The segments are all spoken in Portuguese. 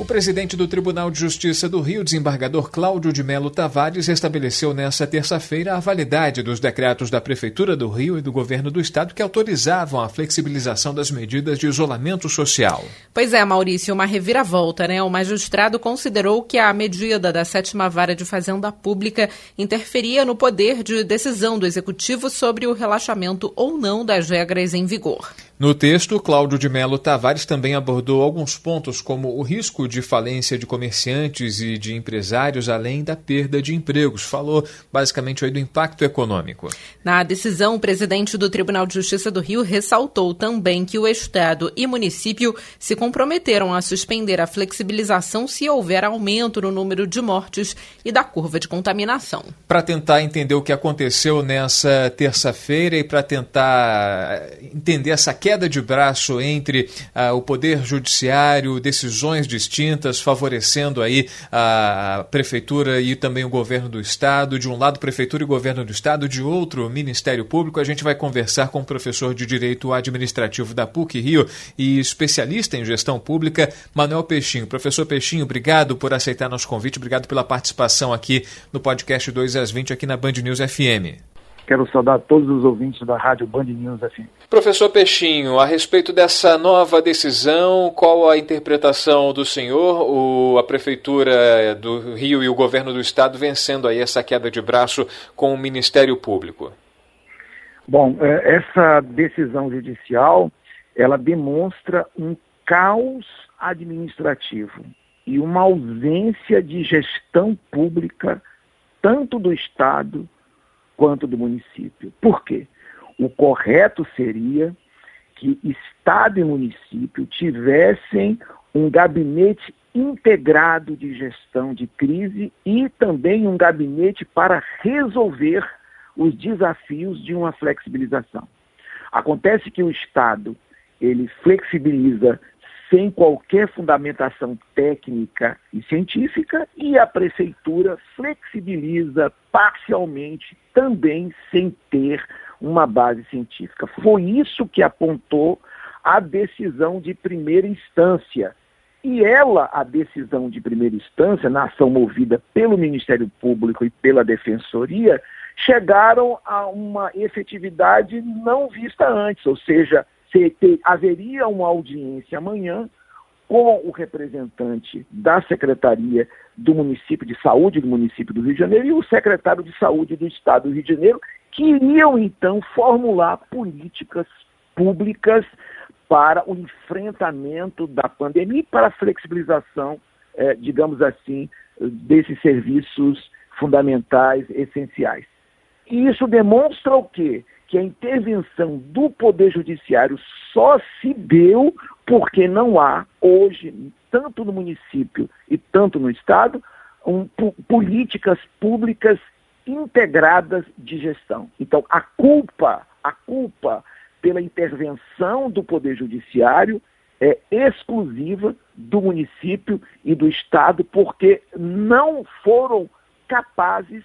O presidente do Tribunal de Justiça do Rio, desembargador Cláudio de Melo Tavares, estabeleceu nesta terça-feira a validade dos decretos da Prefeitura do Rio e do Governo do Estado que autorizavam a flexibilização das medidas de isolamento social. Pois é, Maurício, uma reviravolta, né? O magistrado considerou que a medida da sétima vara de Fazenda Pública interferia no poder de decisão do Executivo sobre o relaxamento ou não das regras em vigor. No texto, Cláudio de Melo Tavares também abordou alguns pontos como o risco de falência de comerciantes e de empresários, além da perda de empregos. Falou basicamente aí do impacto econômico. Na decisão, o presidente do Tribunal de Justiça do Rio ressaltou também que o Estado e município se comprometeram a suspender a flexibilização se houver aumento no número de mortes e da curva de contaminação. Para tentar entender o que aconteceu nessa terça-feira e para tentar entender essa queda queda de braço entre uh, o Poder Judiciário, decisões distintas, favorecendo aí a Prefeitura e também o Governo do Estado. De um lado, Prefeitura e Governo do Estado, de outro, Ministério Público. A gente vai conversar com o professor de Direito Administrativo da PUC Rio e especialista em gestão pública, Manuel Peixinho. Professor Peixinho, obrigado por aceitar nosso convite, obrigado pela participação aqui no podcast 2 às 20 aqui na Band News FM. Quero saudar todos os ouvintes da Rádio Band News FM. Professor Peixinho, a respeito dessa nova decisão, qual a interpretação do senhor? O, a Prefeitura do Rio e o Governo do Estado vencendo aí essa queda de braço com o Ministério Público. Bom, é, essa decisão judicial, ela demonstra um caos administrativo e uma ausência de gestão pública, tanto do Estado quanto do município. Por quê? O correto seria que Estado e município tivessem um gabinete integrado de gestão de crise e também um gabinete para resolver os desafios de uma flexibilização. Acontece que o Estado ele flexibiliza sem qualquer fundamentação técnica e científica, e a prefeitura flexibiliza parcialmente também sem ter uma base científica. Foi isso que apontou a decisão de primeira instância. E ela, a decisão de primeira instância, na ação movida pelo Ministério Público e pela Defensoria, chegaram a uma efetividade não vista antes, ou seja, se, haveria uma audiência amanhã com o representante da Secretaria do Município de Saúde do município do Rio de Janeiro e o secretário de Saúde do Estado do Rio de Janeiro, que iriam então formular políticas públicas para o enfrentamento da pandemia e para a flexibilização, eh, digamos assim, desses serviços fundamentais, essenciais. E isso demonstra o quê? Que a intervenção do Poder Judiciário só se deu porque não há hoje, tanto no município e tanto no Estado, um, políticas públicas integradas de gestão. Então, a culpa, a culpa pela intervenção do Poder Judiciário é exclusiva do município e do Estado, porque não foram capazes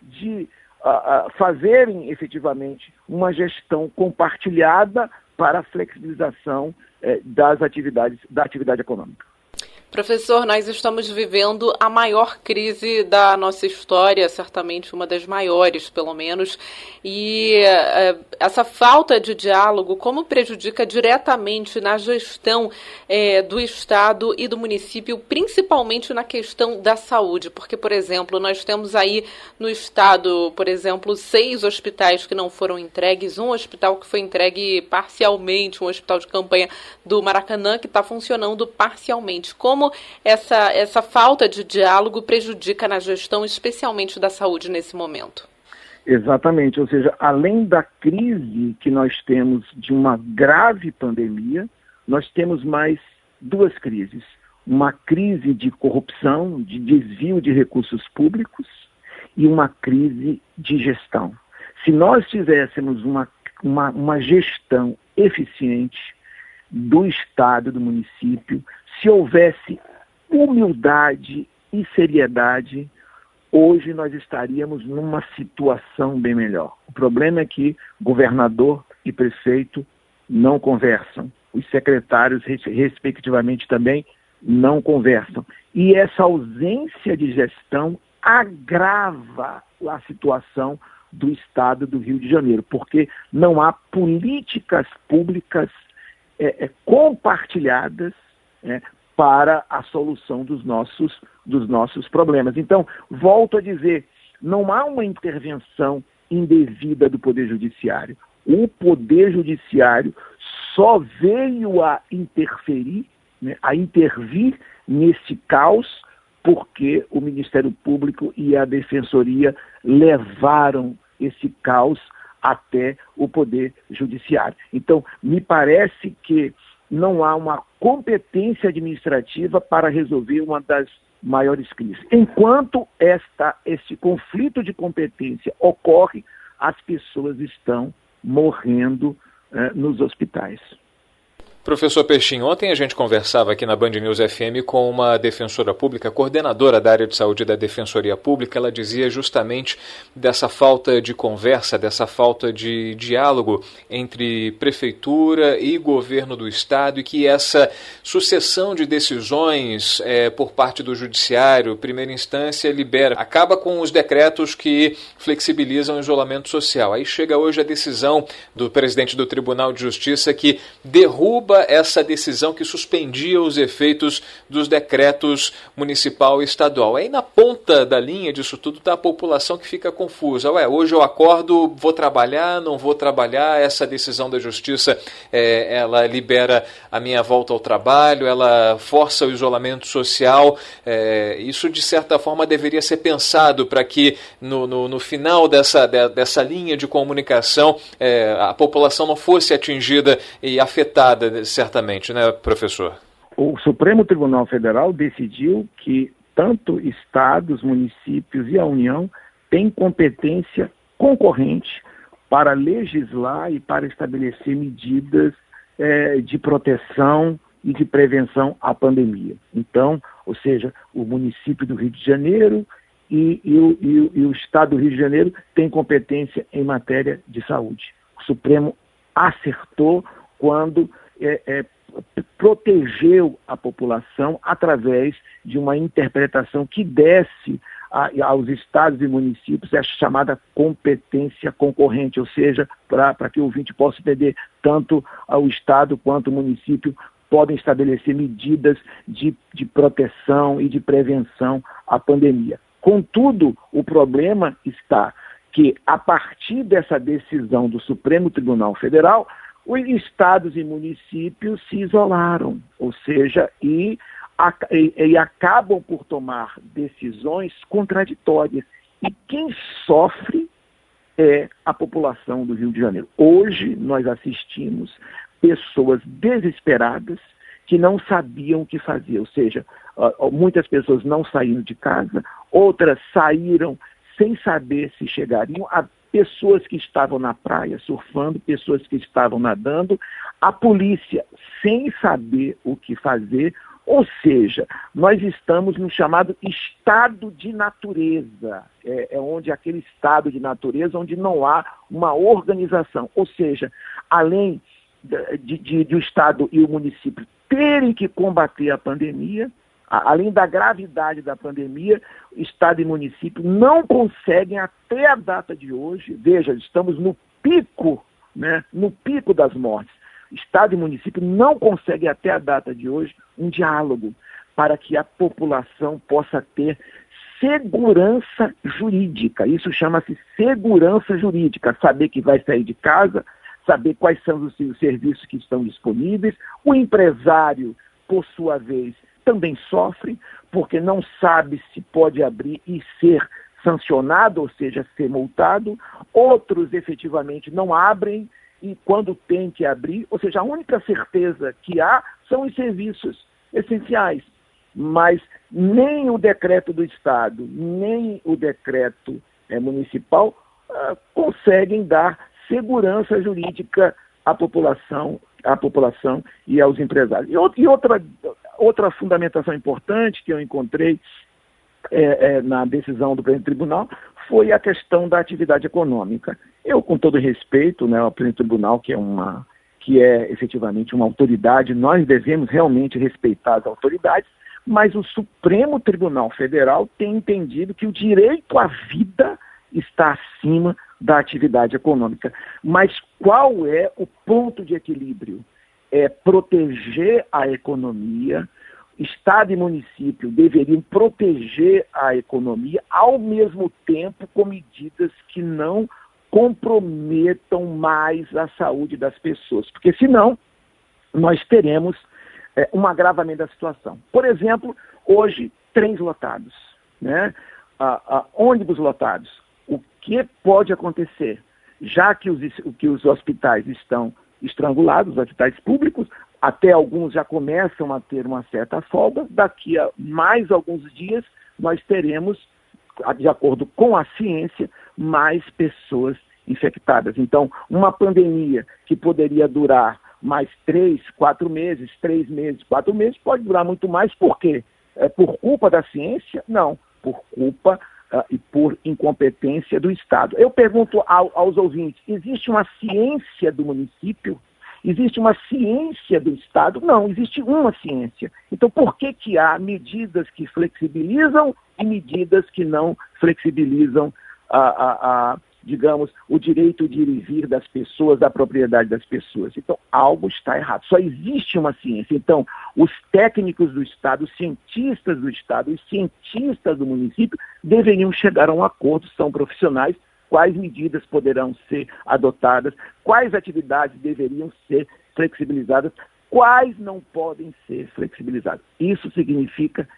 de uh, fazerem efetivamente uma gestão compartilhada para a flexibilização uh, das atividades da atividade econômica. Professor, nós estamos vivendo a maior crise da nossa história, certamente uma das maiores, pelo menos. E uh, essa falta de diálogo, como prejudica diretamente na gestão uh, do Estado e do município, principalmente na questão da saúde? Porque, por exemplo, nós temos aí no Estado, por exemplo, seis hospitais que não foram entregues, um hospital que foi entregue parcialmente, um hospital de campanha do Maracanã que está funcionando parcialmente. Como como essa, essa falta de diálogo prejudica na gestão, especialmente da saúde nesse momento. Exatamente, ou seja, além da crise que nós temos de uma grave pandemia, nós temos mais duas crises. Uma crise de corrupção, de desvio de recursos públicos e uma crise de gestão. Se nós tivéssemos uma, uma, uma gestão eficiente do Estado, do município, se houvesse humildade e seriedade, hoje nós estaríamos numa situação bem melhor. O problema é que governador e prefeito não conversam. Os secretários, respectivamente, também não conversam. E essa ausência de gestão agrava a situação do Estado do Rio de Janeiro, porque não há políticas públicas é, é, compartilhadas é, para a solução dos nossos, dos nossos problemas. Então, volto a dizer, não há uma intervenção indevida do Poder Judiciário. O Poder Judiciário só veio a interferir, né, a intervir nesse caos, porque o Ministério Público e a Defensoria levaram esse caos até o Poder Judiciário. Então, me parece que não há uma competência administrativa para resolver uma das maiores crises. Enquanto esta, este conflito de competência ocorre, as pessoas estão morrendo eh, nos hospitais. Professor Peixinho, ontem a gente conversava aqui na Band News FM com uma defensora pública, coordenadora da área de saúde da Defensoria Pública. Ela dizia justamente dessa falta de conversa, dessa falta de diálogo entre prefeitura e governo do estado e que essa sucessão de decisões é, por parte do judiciário, primeira instância, libera, acaba com os decretos que flexibilizam o isolamento social. Aí chega hoje a decisão do presidente do Tribunal de Justiça que derruba essa decisão que suspendia os efeitos dos decretos municipal e estadual. Aí na ponta da linha disso tudo está a população que fica confusa. Ué, hoje eu acordo, vou trabalhar, não vou trabalhar, essa decisão da justiça é, ela libera a minha volta ao trabalho, ela força o isolamento social. É, isso de certa forma deveria ser pensado para que no, no, no, final dessa, de, dessa linha de comunicação é, a população não fosse atingida e afetada certamente, né, professor? O Supremo Tribunal Federal decidiu que tanto estados, municípios e a União têm competência concorrente para legislar e para estabelecer medidas é, de proteção e de prevenção à pandemia. Então, ou seja, o município do Rio de Janeiro e, e, o, e, e o Estado do Rio de Janeiro têm competência em matéria de saúde. O Supremo acertou quando é, é, protegeu a população através de uma interpretação que desse a, aos estados e municípios a chamada competência concorrente, ou seja, para que o ouvinte possa entender, tanto o estado quanto o município podem estabelecer medidas de, de proteção e de prevenção à pandemia. Contudo, o problema está que, a partir dessa decisão do Supremo Tribunal Federal, os estados e municípios se isolaram, ou seja, e, e, e acabam por tomar decisões contraditórias. E quem sofre é a população do Rio de Janeiro. Hoje nós assistimos pessoas desesperadas que não sabiam o que fazer, ou seja, muitas pessoas não saíram de casa, outras saíram sem saber se chegariam, pessoas que estavam na praia surfando, pessoas que estavam nadando, a polícia sem saber o que fazer, ou seja, nós estamos no chamado estado de natureza, é, é, onde aquele estado de natureza onde não há uma organização, ou seja, além de, de, de o estado e o município terem que combater a pandemia, além da gravidade da pandemia, Estado e município não conseguem até a data de hoje, veja, estamos no pico, né, no pico das mortes. Estado e município não conseguem até a data de hoje um diálogo para que a população possa ter segurança jurídica. Isso chama-se segurança jurídica, saber que vai sair de casa, saber quais são os serviços que estão disponíveis, o empresário, por sua vez, também sofre, porque não sabe se pode abrir e ser sancionado, ou seja, ser multado. Outros efetivamente não abrem e quando tem que abrir, ou seja, a única certeza que há são os serviços essenciais. Mas nem o decreto do Estado, nem o decreto é, municipal uh, conseguem dar segurança jurídica à população, à população e aos empresários. E, outra, outra fundamentação importante que eu encontrei é, é, na decisão do presidente do tribunal foi a questão da atividade econômica. Eu, com todo respeito, né, ao presidente do tribunal, que é uma que é efetivamente uma autoridade, nós devemos realmente respeitar as autoridades, mas o Supremo Tribunal Federal tem entendido que o direito à vida está acima da atividade econômica. Mas qual é o ponto de equilíbrio? É proteger a economia, Estado e município deveriam proteger a economia ao mesmo tempo com medidas que não comprometam mais a saúde das pessoas, porque senão nós teremos é, um agravamento da situação. Por exemplo, hoje, trens lotados, né? Ah, ah, ônibus lotados. O que pode acontecer? Já que os, que os hospitais estão estrangulados, os hospitais públicos, até alguns já começam a ter uma certa folga. Daqui a mais alguns dias, nós teremos, de acordo com a ciência, mais pessoas infectadas. Então, uma pandemia que poderia durar mais três, quatro meses, três meses, quatro meses, pode durar muito mais. Por quê? É por culpa da ciência? Não, por culpa uh, e por incompetência do Estado. Eu pergunto ao, aos ouvintes: existe uma ciência do município? Existe uma ciência do Estado? Não, existe uma ciência. Então, por que, que há medidas que flexibilizam e medidas que não flexibilizam a, a, digamos, o direito de ir e vir das pessoas, da propriedade das pessoas. Então, algo está errado. Só existe uma ciência. Então, os técnicos do Estado, os cientistas do Estado, os cientistas do município deveriam chegar a um acordo, são profissionais, quais medidas poderão ser adotadas, quais atividades deveriam ser flexibilizadas, quais não podem ser flexibilizadas. Isso significa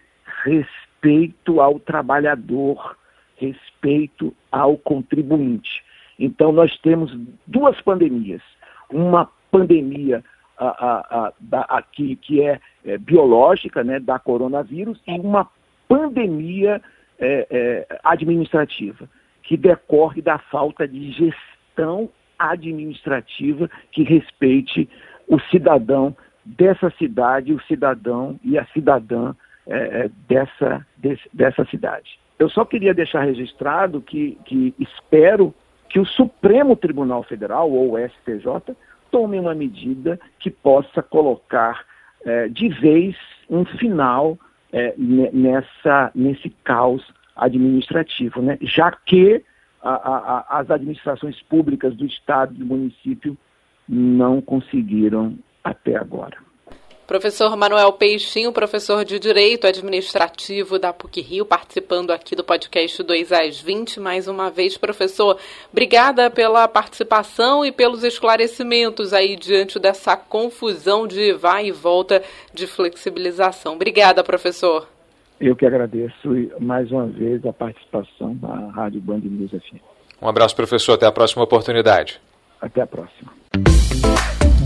respeito ao trabalhador, respeito ao contribuinte. Então, nós temos duas pandemias. Uma pandemia a, a, a, aqui que é, é, biológica, né, da coronavírus, e uma pandemia é, é, administrativa que decorre da falta de gestão administrativa que respeite o cidadão dessa cidade, o cidadão e a cidadã é, é, dessa, desse, dessa cidade. Eu só queria deixar registrado que, que espero que o Supremo Tribunal Federal, ou o STJ, tome uma medida que possa colocar é, de vez um final é, nessa, nesse caos administrativo, né? já que a, a, as administrações públicas do Estado e do município não conseguiram até agora. Professor Manuel Peixinho, professor de Direito Administrativo da PUC Rio, participando aqui do podcast 2 às 20. Mais uma vez, professor, obrigada pela participação e pelos esclarecimentos aí diante dessa confusão de vai e volta de flexibilização. Obrigada, professor. Eu que agradeço mais uma vez a participação da Rádio Band News FM. Um abraço, professor. Até a próxima oportunidade. Até a próxima.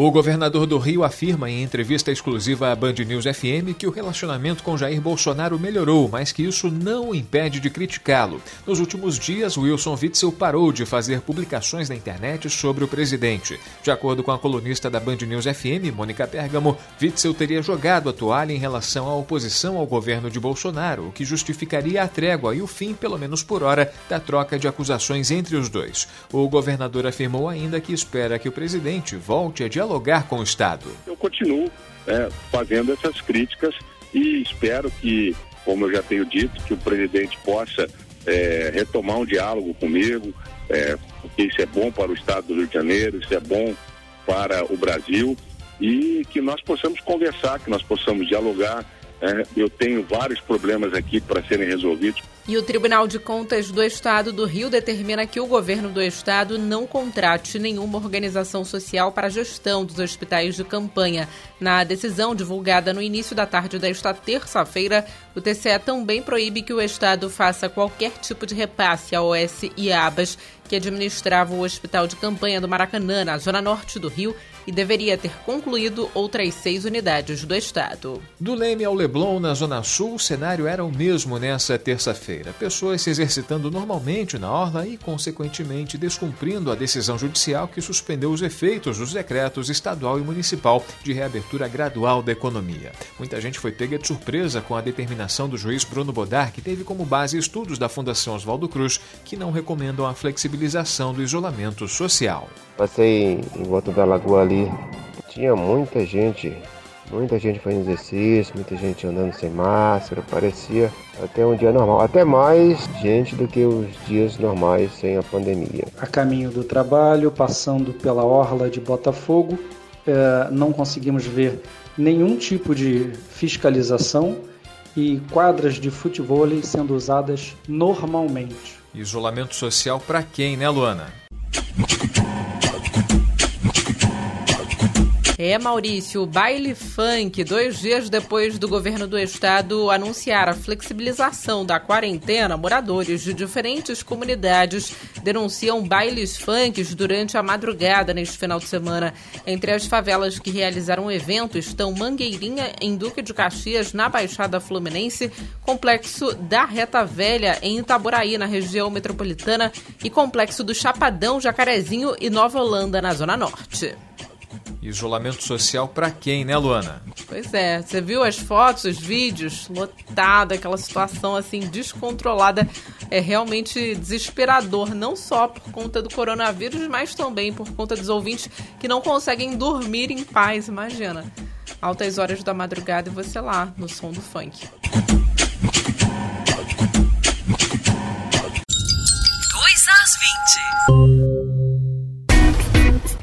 O governador do Rio afirma em entrevista exclusiva à Band News FM que o relacionamento com Jair Bolsonaro melhorou, mas que isso não o impede de criticá-lo. Nos últimos dias, Wilson Witzel parou de fazer publicações na internet sobre o presidente. De acordo com a colunista da Band News FM, Mônica Pergamo, Witzel teria jogado a toalha em relação à oposição ao governo de Bolsonaro, o que justificaria a trégua e o fim, pelo menos por hora, da troca de acusações entre os dois. O governador afirmou ainda que espera que o presidente volte a dialogar dialogar com o Estado. Eu continuo é, fazendo essas críticas e espero que, como eu já tenho dito, que o presidente possa é, retomar um diálogo comigo, é, porque isso é bom para o Estado do Rio de Janeiro, isso é bom para o Brasil e que nós possamos conversar, que nós possamos dialogar. É, eu tenho vários problemas aqui para serem resolvidos. E o Tribunal de Contas do Estado do Rio determina que o governo do estado não contrate nenhuma organização social para a gestão dos hospitais de campanha. Na decisão divulgada no início da tarde desta terça-feira, o TCE também proíbe que o estado faça qualquer tipo de repasse à OS e ABAS, que administrava o hospital de campanha do Maracanã, na zona norte do Rio, e deveria ter concluído outras seis unidades do estado. Do Leme ao Leblon, na Zona Sul, o cenário era o mesmo nessa terça-feira. Pessoas se exercitando normalmente na orla e, consequentemente, descumprindo a decisão judicial que suspendeu os efeitos dos decretos estadual e municipal de reabertura gradual da economia. Muita gente foi pega de surpresa com a determinação do juiz Bruno Bodar, que teve como base estudos da Fundação Oswaldo Cruz, que não recomendam a flexibilização do isolamento social. Passei em volta da lagoa ali, tinha muita gente, muita gente fazendo exercício, muita gente andando sem máscara, parecia até um dia normal, até mais gente do que os dias normais sem a pandemia. A caminho do trabalho, passando pela orla de Botafogo, é, não conseguimos ver nenhum tipo de fiscalização e quadras de futebol sendo usadas normalmente. Isolamento social para quem, né, Luana? É, Maurício, baile funk, dois dias depois do governo do estado anunciar a flexibilização da quarentena, moradores de diferentes comunidades denunciam bailes funks durante a madrugada neste final de semana. Entre as favelas que realizaram o evento estão Mangueirinha, em Duque de Caxias, na Baixada Fluminense, Complexo da Reta Velha, em Itaboraí, na região metropolitana, e Complexo do Chapadão, Jacarezinho e Nova Holanda, na Zona Norte. Isolamento social para quem, né, Luana? Pois é, você viu as fotos, os vídeos, lotada, aquela situação assim descontrolada. É realmente desesperador, não só por conta do coronavírus, mas também por conta dos ouvintes que não conseguem dormir em paz, imagina. Altas horas da madrugada e você lá, no som do funk.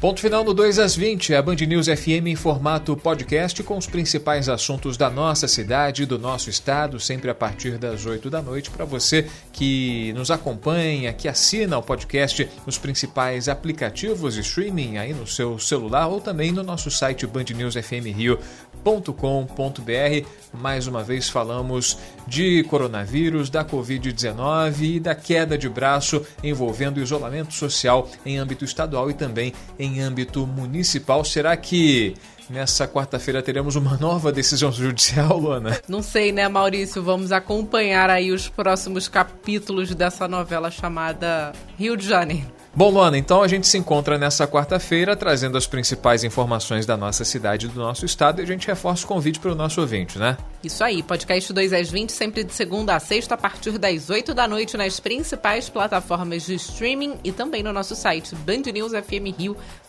Ponto final no 2 às 20, a Band News FM em formato podcast com os principais assuntos da nossa cidade, do nosso estado, sempre a partir das 8 da noite. Para você que nos acompanha, que assina o podcast nos principais aplicativos de streaming aí no seu celular ou também no nosso site bandnewsfmrio.com.br. Mais uma vez falamos de coronavírus, da Covid-19 e da queda de braço envolvendo isolamento social em âmbito estadual e também em âmbito municipal. Será que nessa quarta-feira teremos uma nova decisão judicial, Luana? Não sei, né, Maurício? Vamos acompanhar aí os próximos capítulos dessa novela chamada Rio de Janeiro. Bom, Luana, então a gente se encontra nessa quarta-feira trazendo as principais informações da nossa cidade e do nosso estado e a gente reforça o convite para o nosso ouvinte, né? Isso aí, podcast 2 às 20, sempre de segunda a sexta, a partir das 8 da noite, nas principais plataformas de streaming e também no nosso site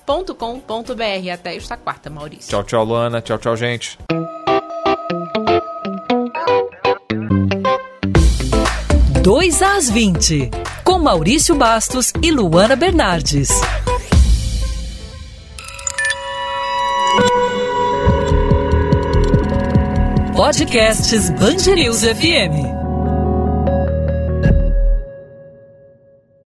bandnewsfmrio.com.br. Até esta quarta, Maurício. Tchau, tchau, Luana. Tchau, tchau, gente. Dois às 20, com Maurício Bastos e Luana Bernardes. Podcasts Bangerils FM.